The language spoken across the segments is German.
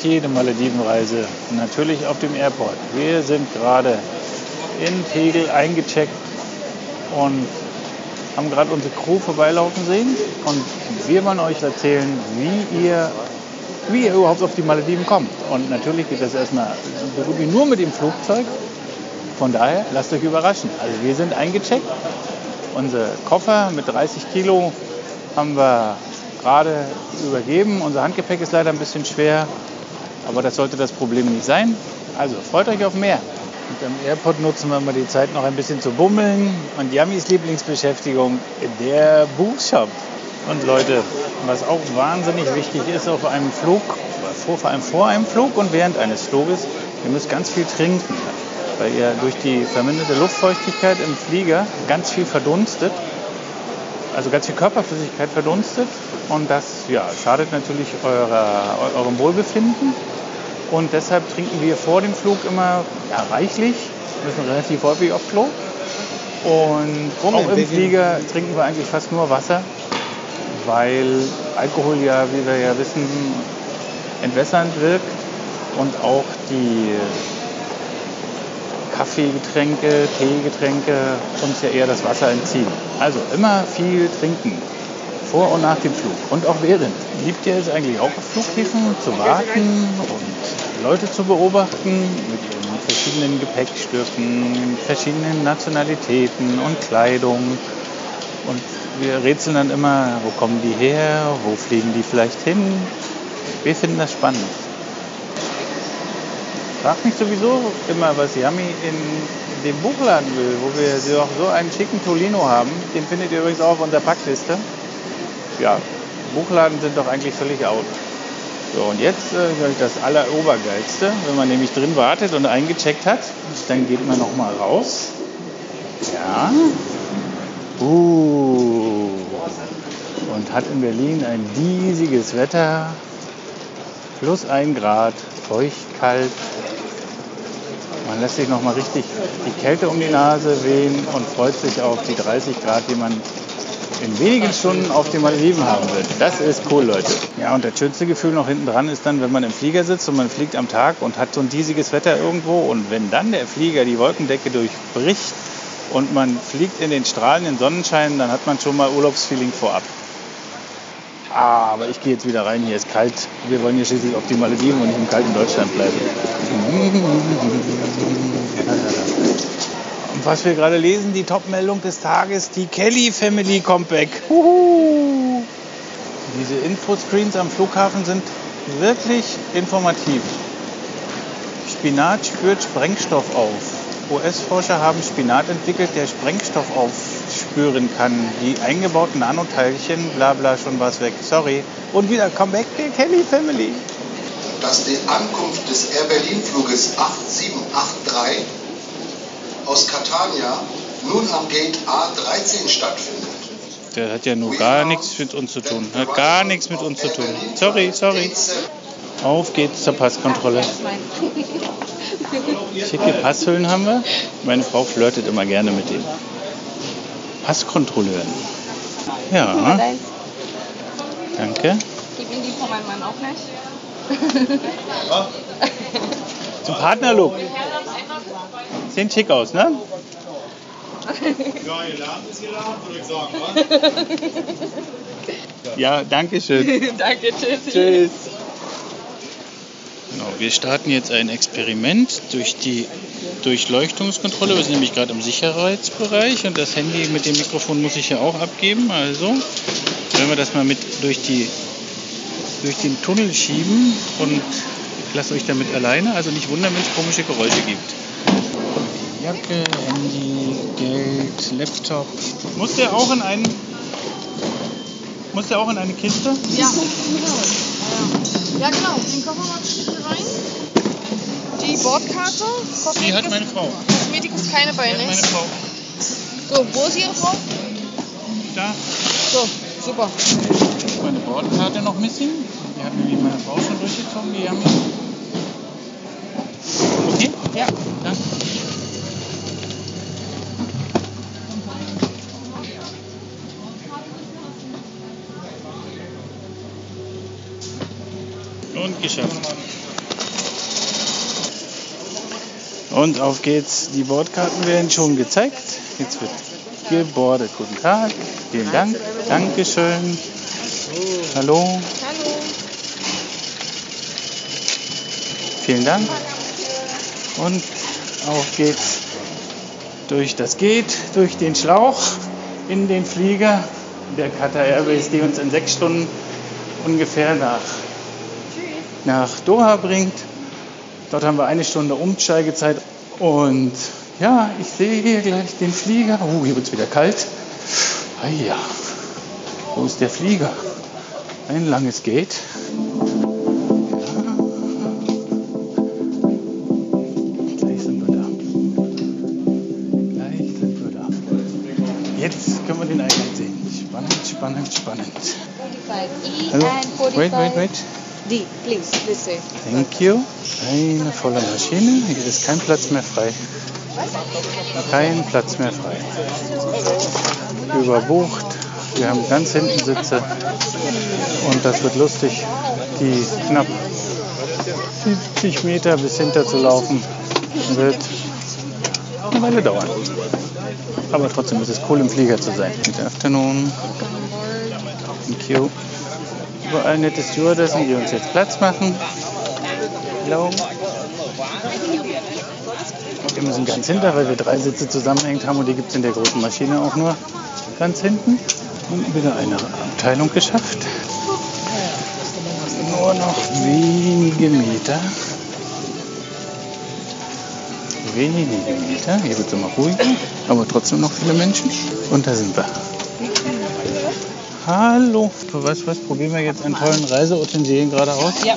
Beginnt jede Maledivenreise? Natürlich auf dem Airport. Wir sind gerade in Tegel eingecheckt und haben gerade unsere Crew vorbeilaufen sehen. Und wir wollen euch erzählen, wie ihr, wie ihr überhaupt auf die Malediven kommt. Und natürlich geht das erstmal so gut wie nur mit dem Flugzeug. Von daher lasst euch überraschen. Also wir sind eingecheckt. Unsere Koffer mit 30 Kilo haben wir gerade übergeben. Unser Handgepäck ist leider ein bisschen schwer, aber das sollte das Problem nicht sein. Also freut euch auf mehr. Und am Airport nutzen wir mal die Zeit noch ein bisschen zu bummeln. Und Yamis Lieblingsbeschäftigung, der Buchshop. Und Leute, was auch wahnsinnig wichtig ist auf einem Flug, vor, vor allem vor einem Flug und während eines Fluges, ihr müsst ganz viel trinken, weil ihr durch die verminderte Luftfeuchtigkeit im Flieger ganz viel verdunstet also ganz viel Körperflüssigkeit verdunstet und das ja, schadet natürlich eurer, eurem Wohlbefinden. Und deshalb trinken wir vor dem Flug immer ja, reichlich, müssen relativ häufig auf Klo. Und auch im Flieger trinken wir eigentlich fast nur Wasser, weil Alkohol ja, wie wir ja wissen, entwässernd wirkt und auch die Kaffeegetränke, Teegetränke uns ja eher das Wasser entziehen. Also immer viel trinken. Vor und nach dem Flug. Und auch während. Liebt ihr es eigentlich auch auf Flughäfen zu warten und Leute zu beobachten mit ihren verschiedenen Gepäckstücken, verschiedenen Nationalitäten und Kleidung. Und wir rätseln dann immer, wo kommen die her, wo fliegen die vielleicht hin. Wir finden das spannend. Frag mich sowieso immer, was Yami in dem Buchladen will, wo wir so, so einen schicken Tolino haben. Den findet ihr übrigens auch auf unserer Packliste. Ja, Buchladen sind doch eigentlich völlig out. So, und jetzt äh, das Allerobergeilste. Wenn man nämlich drin wartet und eingecheckt hat, dann geht man nochmal raus. Ja. Uh. Und hat in Berlin ein diesiges Wetter. Plus ein Grad, feucht, kalt, man lässt sich noch mal richtig die Kälte um die Nase wehen und freut sich auf die 30 Grad, die man in wenigen Stunden auf den Malediven haben wird. Das ist cool, Leute. Ja, und das schönste Gefühl noch hinten dran ist dann, wenn man im Flieger sitzt und man fliegt am Tag und hat so ein diesiges Wetter irgendwo und wenn dann der Flieger die Wolkendecke durchbricht und man fliegt in den strahlenden Sonnenschein, dann hat man schon mal Urlaubsfeeling vorab. Ah, aber ich gehe jetzt wieder rein, hier ist kalt. Wir wollen hier schließlich auf die Malediven und nicht im kalten Deutschland bleiben. Und was wir gerade lesen, die Top-Meldung des Tages, die Kelly Family kommt back. Uhu. Diese Infoscreens am Flughafen sind wirklich informativ. Spinat spürt Sprengstoff auf. US-Forscher haben Spinat entwickelt, der Sprengstoff aufspüren kann. Die eingebauten Nanoteilchen, bla bla, schon was weg. Sorry. Und wieder Comeback der Kelly Family. Dass die Ankunft des Air Berlin Fluges 8783 aus Catania nun am Gate A13 stattfindet. Der hat ja nur gar nichts mit uns zu tun. Hat gar nichts mit uns zu tun. Sorry, sorry. Auf geht's zur Passkontrolle. Schicke Passhüllen haben wir. Meine Frau flirtet immer gerne mit den Passkontrolleuren. Ja. Danke. Gib Ihnen die von meinem Mann auch gleich. Zum Partnerlook. Sehen schick aus, ne? Ja, ihr lernt es, ihr lernt, würde ich sagen, wa? Ja, danke schön. Danke, tschüss. Tschüss. Genau, wir starten jetzt ein Experiment durch die Durchleuchtungskontrolle. Wir sind nämlich gerade im Sicherheitsbereich und das Handy mit dem Mikrofon muss ich ja auch abgeben. Also, wenn wir das mal mit durch die durch den Tunnel schieben und ich lasse euch damit alleine. Also nicht wundern, wenn es komische Geräusche gibt. Jacke, Handy, Geld, Laptop. Muss der auch in einen. Muss der auch in eine Kiste? Ja. Ja, genau. Den Koffer mal bitte rein. Die Bordkarte. Die hat meine Frau. Kosmetik ist keine bei, Die hat ne? meine Frau. So, wo ist Ihre Frau? Da So, super. meine Bordkarte noch missing. Die hat nämlich meine Frau schon durchgezogen. Die haben. Und geschafft. Und auf geht's. Die Bordkarten werden schon gezeigt. Jetzt wird gebordet. Guten Tag. Vielen Dank. Dankeschön. Hallo. Hallo. Vielen Dank. Und auf geht's durch das Geht, durch den Schlauch in den Flieger der Qatar Airways, die uns in sechs Stunden ungefähr nach, nach Doha bringt. Dort haben wir eine Stunde Umsteigezeit und ja, ich sehe hier gleich den Flieger. Oh, hier wird es wieder kalt. Ah ja, wo ist der Flieger? Ein langes Gate. Gleich sind wir da. Gleich sind wir da. Jetzt können wir den Eingang sehen. Spannend, spannend, spannend. 45 Hallo. and 45 Wait, wait, wait. D, please, this way. Thank you. Eine volle Maschine. Hier ist kein Platz mehr frei. Kein Platz mehr frei. Überbucht. Wir haben ganz hinten Sitze. Und das wird lustig, die knapp 70 Meter bis hinter zu laufen. Wird eine Weile dauern. Aber trotzdem ist es cool, im Flieger zu sein. Good afternoon. Thank you. Überall nette Stewardessen, die uns jetzt Platz machen. Wir müssen ganz hinter, weil wir drei Sitze zusammenhängt haben und die gibt es in der großen Maschine auch nur ganz hinten. Und wieder eine Abteilung geschafft. Nur noch wenige Meter. Wenige Meter. Hier wird es immer ruhiger, aber trotzdem noch viele Menschen. Und da sind wir. Hallo. Was, was probieren wir jetzt an tollen Reiseutensilien gerade aus? Ja.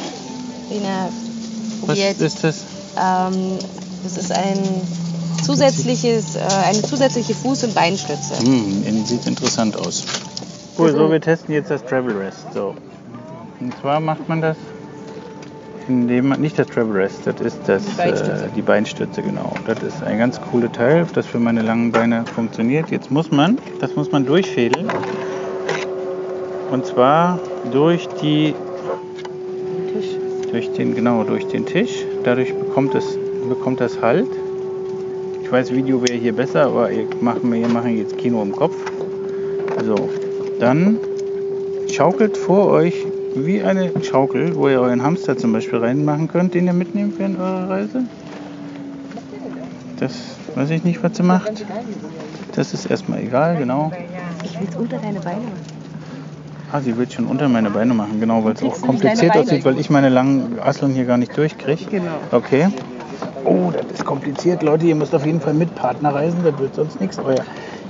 Was probiert. ist das? Ähm, das ist ein zusätzliches, äh, eine zusätzliche Fuß- und Beinstütze. Hm, sieht interessant aus. Cool, so wir testen jetzt das Travel Rest. So. Und zwar macht man das, indem man, nicht das Travel Rest, das ist das, Die Beinstütze. Äh, die Beinstütze, genau. Das ist ein ganz cooles Teil, das für meine langen Beine funktioniert. Jetzt muss man, das muss man durchfädeln. Und zwar durch die, Tisch. durch den, genau, durch den Tisch. Dadurch bekommt es, bekommt das Halt. Ich weiß, Video wäre hier besser, aber wir machen, wir machen jetzt Kino im Kopf. So, dann schaukelt vor euch wie eine Schaukel, wo ihr euren Hamster zum Beispiel reinmachen könnt, den ihr mitnehmt für eure Reise. Das weiß ich nicht, was sie macht. Das ist erstmal egal, genau. Ich will es unter deine Beine machen. Ah, sie will schon unter meine Beine machen, genau, weil es auch kompliziert aussieht, weil ich meine langen Asseln hier gar nicht durchkriege. Genau. Okay. Oh, das ist kompliziert, Leute. Ihr müsst auf jeden Fall mit Partner reisen, das wird sonst nichts. Euer,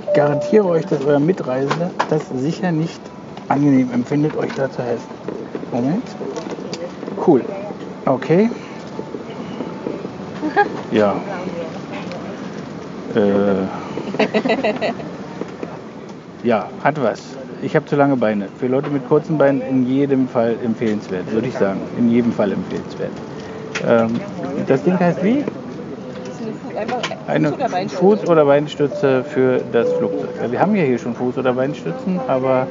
ich garantiere euch, dass euer Mitreisender das sicher nicht angenehm empfindet, euch da zu helfen. Moment. Cool. Okay. Ja. Äh. Ja, hat was. Ich habe zu lange Beine. Für Leute mit kurzen Beinen in jedem Fall empfehlenswert, würde ich sagen. In jedem Fall empfehlenswert. Ähm, das Ding heißt wie? Eine Fuß- oder Beinstütze für das Flugzeug. Wir haben ja hier schon Fuß- oder Beinstützen, aber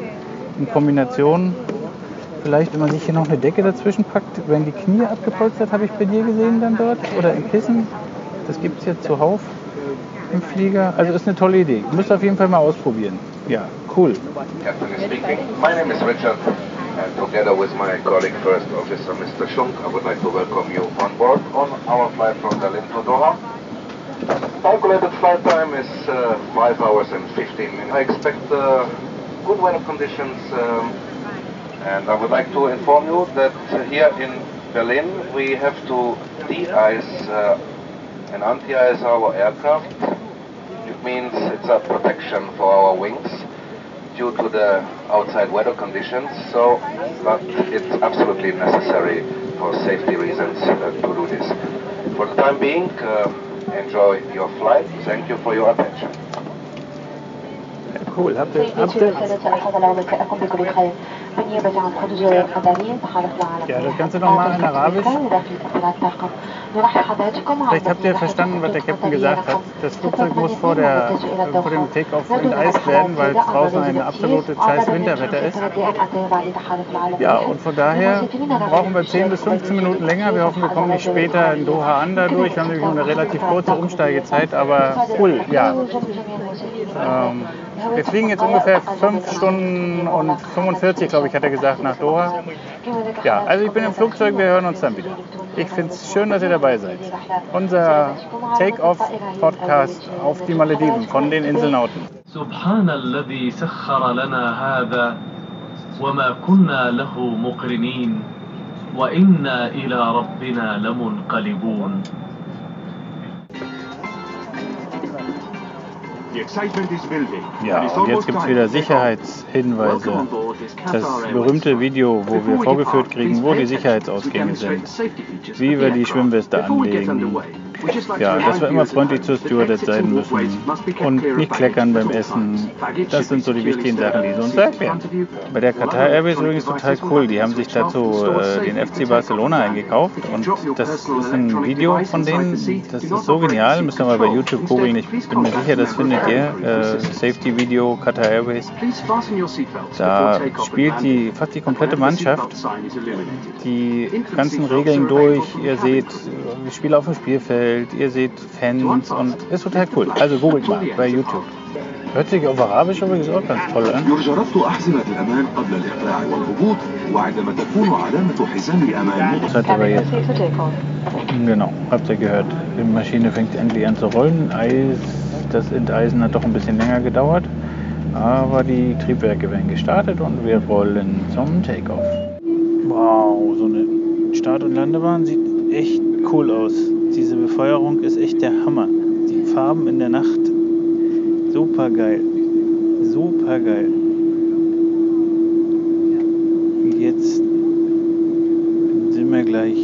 in Kombination, vielleicht wenn man sich hier noch eine Decke dazwischen packt, werden die Knie abgepolstert, habe ich bei dir gesehen dann dort, oder ein Kissen. Das gibt es jetzt zuhauf im Flieger. Also ist eine tolle Idee. Müsst auf jeden Fall mal ausprobieren. Ja, cool. Captain speaking. My name is Richard, and together with my colleague, First Officer Mr. Schunk, I would like to welcome you on board on our flight from Berlin to Doha. Calculated flight time is uh, 5 hours and 15 minutes. I expect uh, good weather conditions um, And I would like to inform you that here in Berlin we have to de-ice uh, and anti-ice our aircraft. It means it's a protection for our wings due to the outside weather conditions. So, but it's absolutely necessary for safety reasons uh, to do this. For the time being, uh, enjoy your flight. Thank you for your attention. Cool. Habt ihr, habt ihr, ja, das Ganze nochmal in Arabisch. Vielleicht habt ihr verstanden, was der Captain gesagt hat. Das Flugzeug muss vor, der, vor dem Takeoff enteist werden, weil draußen ein absolutes scheiß Winterwetter ist. Ja, und von daher brauchen wir 10 bis 15 Minuten länger. Wir hoffen, wir kommen nicht später in Doha an dadurch. Wir haben nämlich eine relativ kurze Umsteigezeit, aber cool, ja. Ähm, wir fliegen jetzt ungefähr 5 Stunden und 45, glaube ich, hat er gesagt, nach Doha. Ja, also ich bin im Flugzeug, wir hören uns dann wieder. Ich finde es schön, dass ihr dabei seid. Unser Take-Off-Podcast auf die Malediven von den Inselnauten. وما كنا له مقرنين وإنا إلى ربنا لمنقلبون Ja, und jetzt gibt es wieder Sicherheitshinweise. Das berühmte Video, wo wir vorgeführt kriegen, wo die Sicherheitsausgänge sind, wie wir die Schwimmweste anlegen. Ja, dass wir immer freundlich zur Stewardess sein müssen und nicht kleckern beim Essen. Das sind so die wichtigen Sachen, die sie uns erklären. Bei der Qatar Airways übrigens total cool. Die haben sich dazu äh, den FC Barcelona eingekauft und das ist ein Video von denen. Das ist so genial. Müsst ihr mal bei YouTube googeln. Ich bin mir sicher, das findet ihr. Äh, Safety Video Qatar Airways. Da spielt die fast die komplette Mannschaft die ganzen Regeln durch. Ihr seht Spiele auf dem Spielfeld, ihr seht Fans und ist total cool. Also googelt mal bei YouTube. Hört sich auf Arabisch übrigens auch ganz toll an. Das hat aber jetzt. Genau, habt ihr gehört. Die Maschine fängt endlich an zu rollen. Eis, das Enteisen hat doch ein bisschen länger gedauert. Aber die Triebwerke werden gestartet und wir rollen zum Takeoff. Wow, so eine Start- und Landebahn sieht echt cool aus. Diese Befeuerung ist echt der Hammer. Die Farben in der Nacht, super geil. Super geil. Jetzt sind wir gleich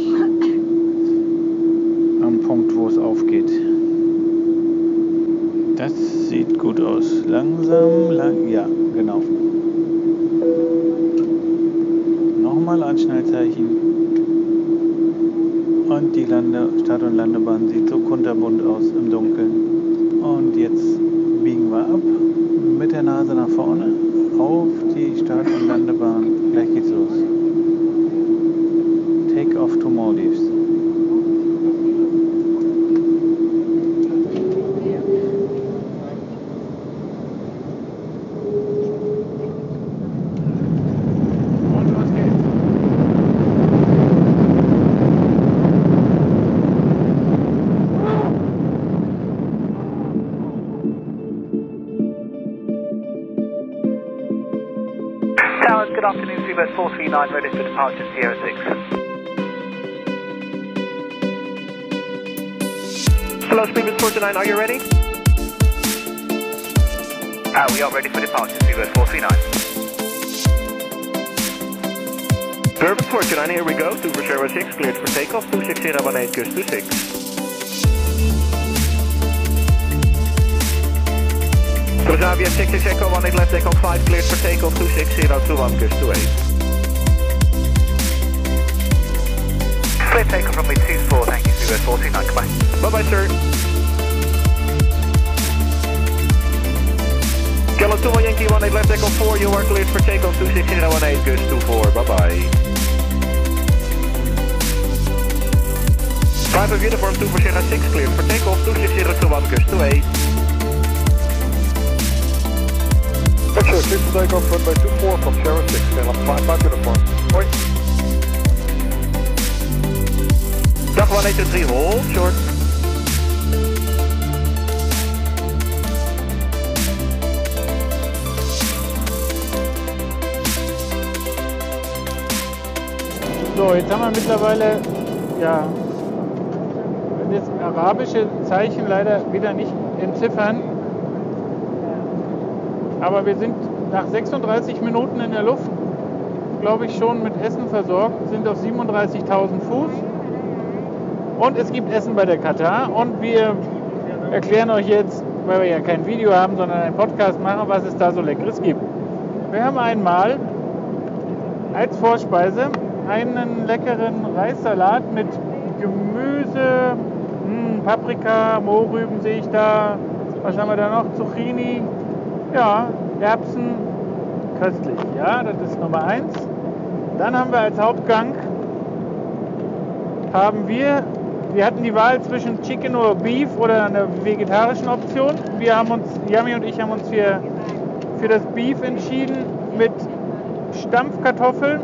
am Punkt, wo es aufgeht. Das sieht gut aus. Langsam, lang, ja, genau. Nochmal Anschnallzeichen. Und die Lande, Start- und Landebahn sieht so kunterbunt aus im Dunkeln. Und jetzt biegen wir ab mit der Nase nach vorne auf die Start- und Landebahn. Gleich geht's los. Take off to Maldives. For departure, Sierra 6. Hello, Seabird 429, are you ready? Uh, we are ready for departure, Seabird 439. Bourbon 429, here we go, Super Sierra 6, cleared for takeoff, 26018, Goose 26. Transavia 66 Echo 18 left Echo 5 cleared for takeoff 26021 Gus 28. Clear takeoff me 24, thank you, Seabird 429, goodbye. Bye bye sir. 2 Yankee 18 left Echo 4, you are cleared for takeoff 26018 Gus 24, bye bye. 5 of uniform 2 for Sierra 6 cleared for takeoff 26021 Gus 28. Roger, clear for takeoff runway 24 from Sierra 6, and I'm 5 5 uniform. Hoi. Dag 183, hold short. So, jetzt haben wir mittlerweile, ja, das arabische Zeichen leider wieder nicht entziffern. Aber wir sind nach 36 Minuten in der Luft, glaube ich, schon mit Essen versorgt, sind auf 37.000 Fuß. Und es gibt Essen bei der Katar. Und wir erklären euch jetzt, weil wir ja kein Video haben, sondern einen Podcast machen, was es da so Leckeres gibt. Wir haben einmal als Vorspeise einen leckeren Reissalat mit Gemüse, hm, Paprika, Mohrrüben sehe ich da. Was haben wir da noch? Zucchini, ja, Erbsen, köstlich. Ja, das ist Nummer eins. Dann haben wir als Hauptgang haben wir, wir hatten die Wahl zwischen Chicken oder Beef oder einer vegetarischen Option. Wir haben uns, Yami und ich haben uns für, für das Beef entschieden mit Stampfkartoffeln.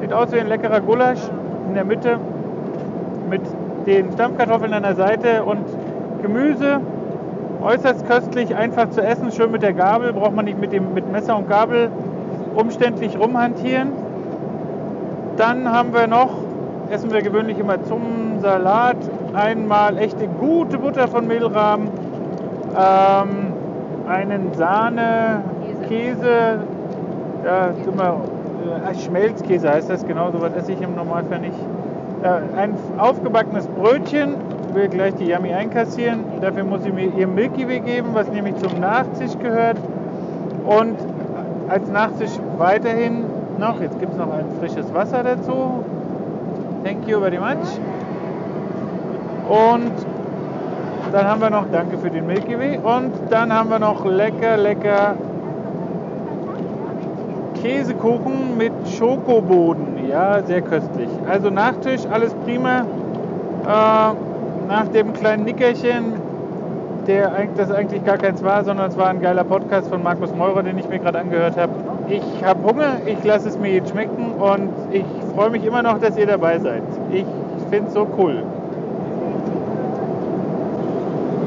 Sieht aus wie ein leckerer Gulasch in der Mitte mit den Stampfkartoffeln an der Seite und Gemüse. Äußerst köstlich, einfach zu essen, schön mit der Gabel, braucht man nicht mit, dem, mit Messer und Gabel umständlich rumhantieren. Dann haben wir noch, essen wir gewöhnlich immer zum Salat, einmal echte gute Butter von Mehlrahm, ähm, einen Sahne, Käse, ja, immer, äh, Schmelzkäse heißt das, genau so was esse ich im Normalfall nicht. Äh, ein aufgebackenes Brötchen, will gleich die Yummy einkassieren. Dafür muss sie mir ihr Milky Way geben, was nämlich zum Nachtisch gehört. Und als Nachtisch weiterhin noch, jetzt gibt es noch ein frisches Wasser dazu. Thank you very much. Und dann haben wir noch, danke für den Milky Way. Und dann haben wir noch lecker, lecker Käsekuchen mit Schokoboden. Ja, sehr köstlich. Also Nachtisch, alles prima. Äh, nach dem kleinen Nickerchen, der das eigentlich gar keins war, sondern es war ein geiler Podcast von Markus Meurer, den ich mir gerade angehört habe. Ich habe Hunger, ich lasse es mir jetzt schmecken und ich freue mich immer noch, dass ihr dabei seid. Ich finde es so cool.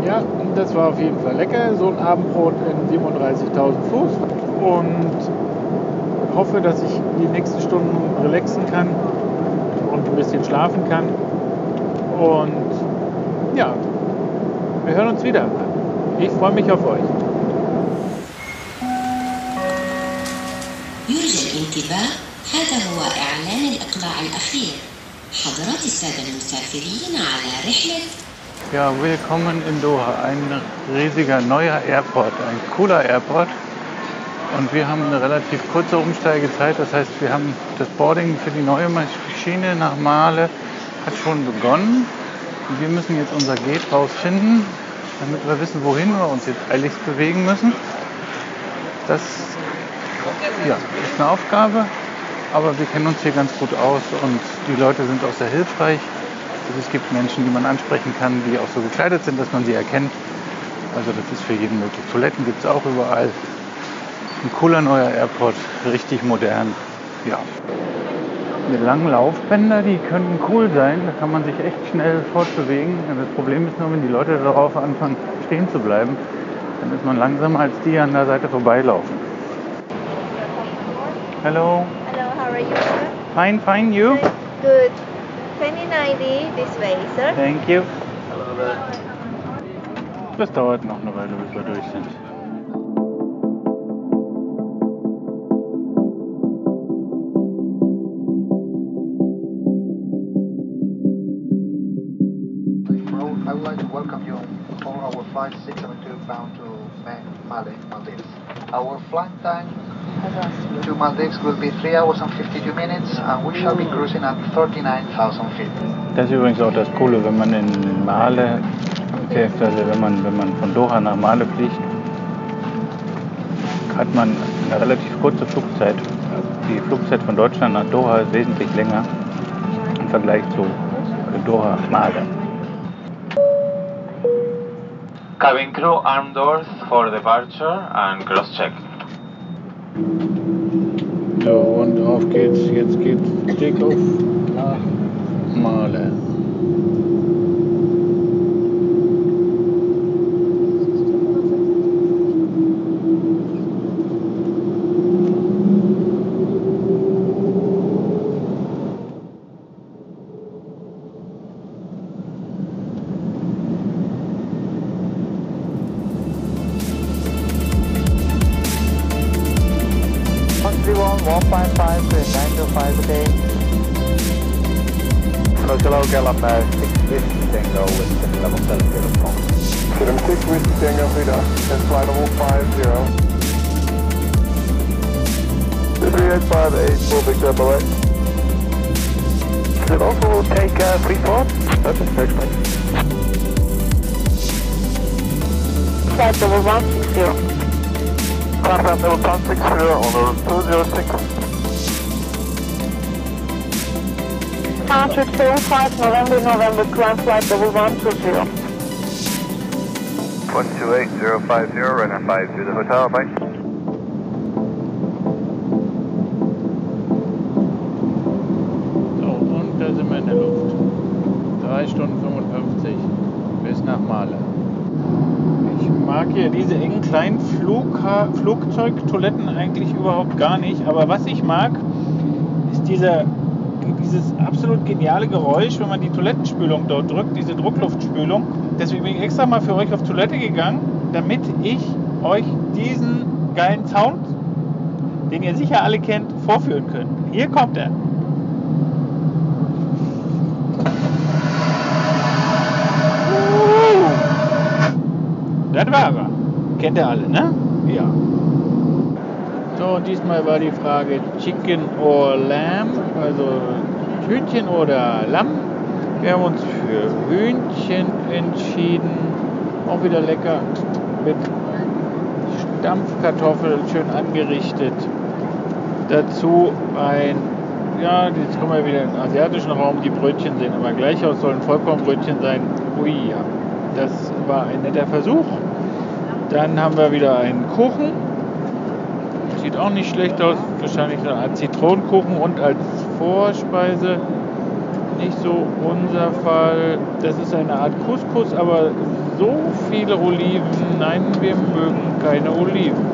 Ja, das war auf jeden Fall lecker. So ein Abendbrot in 37.000 Fuß. Und hoffe, dass ich die nächsten Stunden relaxen kann und ein bisschen schlafen kann. Und ja, wir hören uns wieder. Ich freue mich auf euch. يرجى الانتباه هذا هو إعلان الإقلاع الأخير حضرات السادة المسافرين على رحلة Ja, willkommen in Doha. Ein riesiger neuer Airport, ein cooler Airport. Und wir haben eine relativ kurze Umsteigezeit. Das heißt, wir haben das Boarding für die neue Maschine nach Male hat schon begonnen. Und wir müssen jetzt unser Gate rausfinden, damit wir wissen, wohin wir uns jetzt eiligst bewegen müssen. Das ja, ist eine Aufgabe, aber wir kennen uns hier ganz gut aus und die Leute sind auch sehr hilfreich. Also es gibt Menschen, die man ansprechen kann, die auch so gekleidet sind, dass man sie erkennt. Also das ist für jeden möglich. Toiletten gibt es auch überall. Ein cooler neuer Airport, richtig modern. Ja. Die langen Laufbänder, die können cool sein. Da kann man sich echt schnell fortbewegen. Das Problem ist nur, wenn die Leute darauf anfangen, stehen zu bleiben, dann ist man langsamer als die an der Seite vorbeilaufen. Hello. Hello, how are you, sir? Fine, fine. You? Good. 2090 this way, sir. Thank you. Das dauert noch eine Weile, bis wir durch sind. I would like to welcome you on our flight 672 bound to Male, Maldives. Our flight time to Maldives will be 3 hours and 52 minutes and we shall be cruising at 39,000 feet. Das ist übrigens auch das Coole, wenn man in Male fährt, also wenn man, wenn man von Doha nach Male fliegt, hat man eine relativ kurze Flugzeit. Die Flugzeit von Deutschland nach Doha ist wesentlich länger im Vergleich zu Doha-Male. Cabin crew, arm doors for departure and cross-check. So, und auf geht's. Jetzt geht's Takeoff nach Male. 155 to 925 a day. Hello, Gallup, uh, 6 Whiskey Tango with level 7 beautiful. Freedom 6 Whiskey Tango, Frida, and flight level 50. 3858, full also take uh, 34. That's a link. Flight level 160. Contact level 160 on 206. Departure 25 November, November, climb flight level 120. 128050, runner 5 to the hotel, bye. Mag ja diese engen kleinen Flugzeugtoiletten eigentlich überhaupt gar nicht. Aber was ich mag, ist dieser, dieses absolut geniale Geräusch, wenn man die Toilettenspülung dort drückt, diese Druckluftspülung. Deswegen bin ich extra mal für euch auf Toilette gegangen, damit ich euch diesen geilen Sound, den ihr sicher alle kennt, vorführen könnt. Hier kommt er. Das war er. Kennt ihr alle, ne? Ja. So, und diesmal war die Frage Chicken or Lamb, also Hühnchen oder Lamm. Wir haben uns für Hühnchen entschieden. Auch wieder lecker mit Stampfkartoffeln, schön angerichtet. Dazu ein, ja, jetzt kommen wir wieder in den asiatischen Raum. Die Brötchen sehen immer gleich aus, sollen Vollkornbrötchen sein. Ui, ja. Das war ein netter Versuch. Dann haben wir wieder einen Kuchen. Sieht auch nicht schlecht aus. Wahrscheinlich eine Art Zitronenkuchen und als Vorspeise nicht so unser Fall. Das ist eine Art Couscous, aber so viele Oliven. Nein, wir mögen keine Oliven.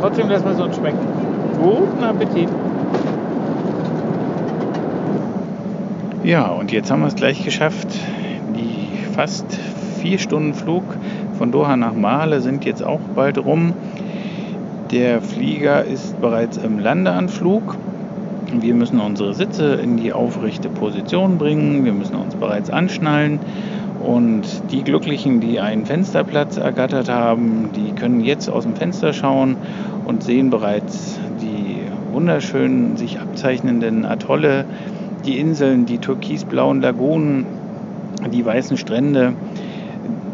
Trotzdem lassen wir es uns schmecken. Guten Appetit. Ja, und jetzt haben wir es gleich geschafft. Die fast vier Stunden Flug von Doha nach Male sind jetzt auch bald rum. Der Flieger ist bereits im Landeanflug. Wir müssen unsere Sitze in die aufrechte Position bringen. Wir müssen uns bereits anschnallen. Und die Glücklichen, die einen Fensterplatz ergattert haben, die können jetzt aus dem Fenster schauen und sehen bereits die wunderschönen sich abzeichnenden Atolle, die Inseln, die türkisblauen Lagunen, die weißen Strände.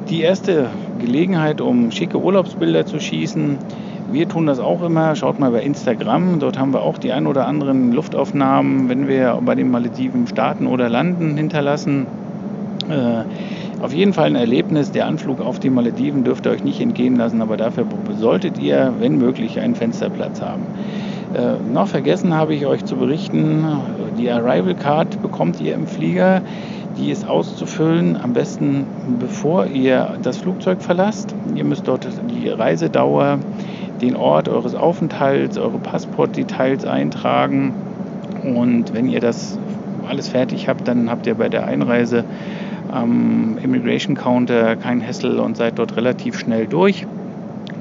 Die erste Gelegenheit, um schicke Urlaubsbilder zu schießen. Wir tun das auch immer. Schaut mal bei Instagram. Dort haben wir auch die ein oder anderen Luftaufnahmen, wenn wir bei den Malediven starten oder landen, hinterlassen. Äh, auf jeden Fall ein Erlebnis. Der Anflug auf die Malediven dürft ihr euch nicht entgehen lassen, aber dafür solltet ihr, wenn möglich, einen Fensterplatz haben. Äh, noch vergessen habe ich euch zu berichten, die Arrival Card bekommt ihr im Flieger. Die ist auszufüllen, am besten bevor ihr das Flugzeug verlasst. Ihr müsst dort die Reisedauer, den Ort eures Aufenthalts, eure Passportdetails eintragen. Und wenn ihr das alles fertig habt, dann habt ihr bei der Einreise am Immigration Counter kein Hassel und seid dort relativ schnell durch.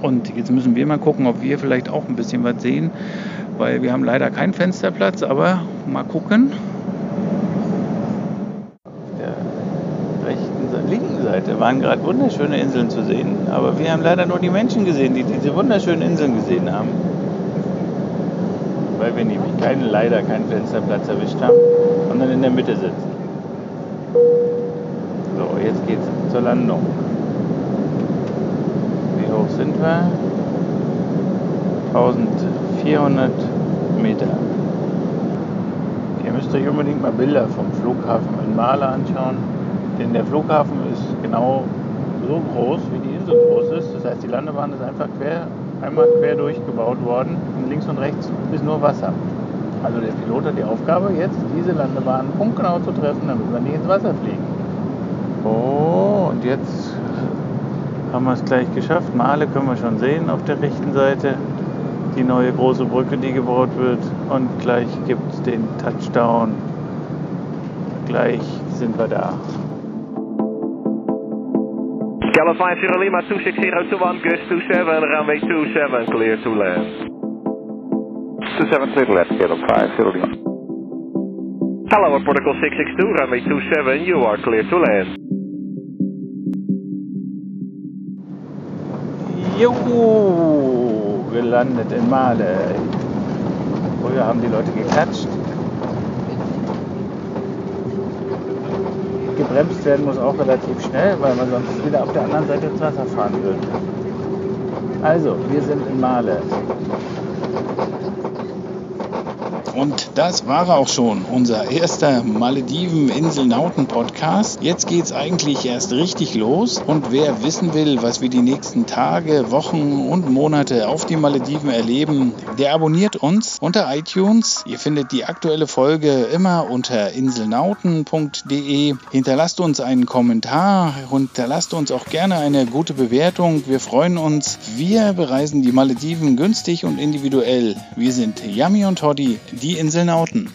Und jetzt müssen wir mal gucken, ob wir vielleicht auch ein bisschen was sehen, weil wir haben leider keinen Fensterplatz, aber mal gucken. Der rechten, linken Seite waren gerade wunderschöne Inseln zu sehen, aber wir haben leider nur die Menschen gesehen, die diese wunderschönen Inseln gesehen haben. Weil wir nämlich keinen, leider keinen Fensterplatz erwischt haben, sondern in der Mitte sitzen. So, jetzt geht's zur Landung. Wie hoch sind wir? 1400 Meter. Ihr müsst euch unbedingt mal Bilder vom Flughafen in Male anschauen, denn der Flughafen genau so groß, wie die Insel groß ist. Das heißt, die Landebahn ist einfach quer, einmal quer durchgebaut worden und links und rechts ist nur Wasser. Also der Pilot hat die Aufgabe, jetzt diese Landebahn punktgenau zu treffen, damit wir nicht ins Wasser fliegen. Oh, und jetzt haben wir es gleich geschafft. Male können wir schon sehen auf der rechten Seite. Die neue große Brücke, die gebaut wird. Und gleich gibt es den Touchdown. Gleich sind wir da. Gallo 50 Lima 26021, Gus 27, runway 27, clear to land. 627 clear to land, KLM 5, zero D. Hello, at protocol 662, runway 27, you are clear to land. Jo, gelandet in Male. Früher haben die Leute geklatscht. Gebremst werden muss auch relativ schnell, weil man sonst wieder auf der anderen Seite ins Wasser fahren würde. Also, wir sind in Male. Und das war auch schon unser erster Malediven-Inselnauten-Podcast. Jetzt geht's eigentlich erst richtig los. Und wer wissen will, was wir die nächsten Tage, Wochen und Monate auf die Malediven erleben, der abonniert uns unter iTunes. Ihr findet die aktuelle Folge immer unter inselnauten.de. Hinterlasst uns einen Kommentar hinterlasst uns auch gerne eine gute Bewertung. Wir freuen uns. Wir bereisen die Malediven günstig und individuell. Wir sind Yami und Toddy, die Inselnauten.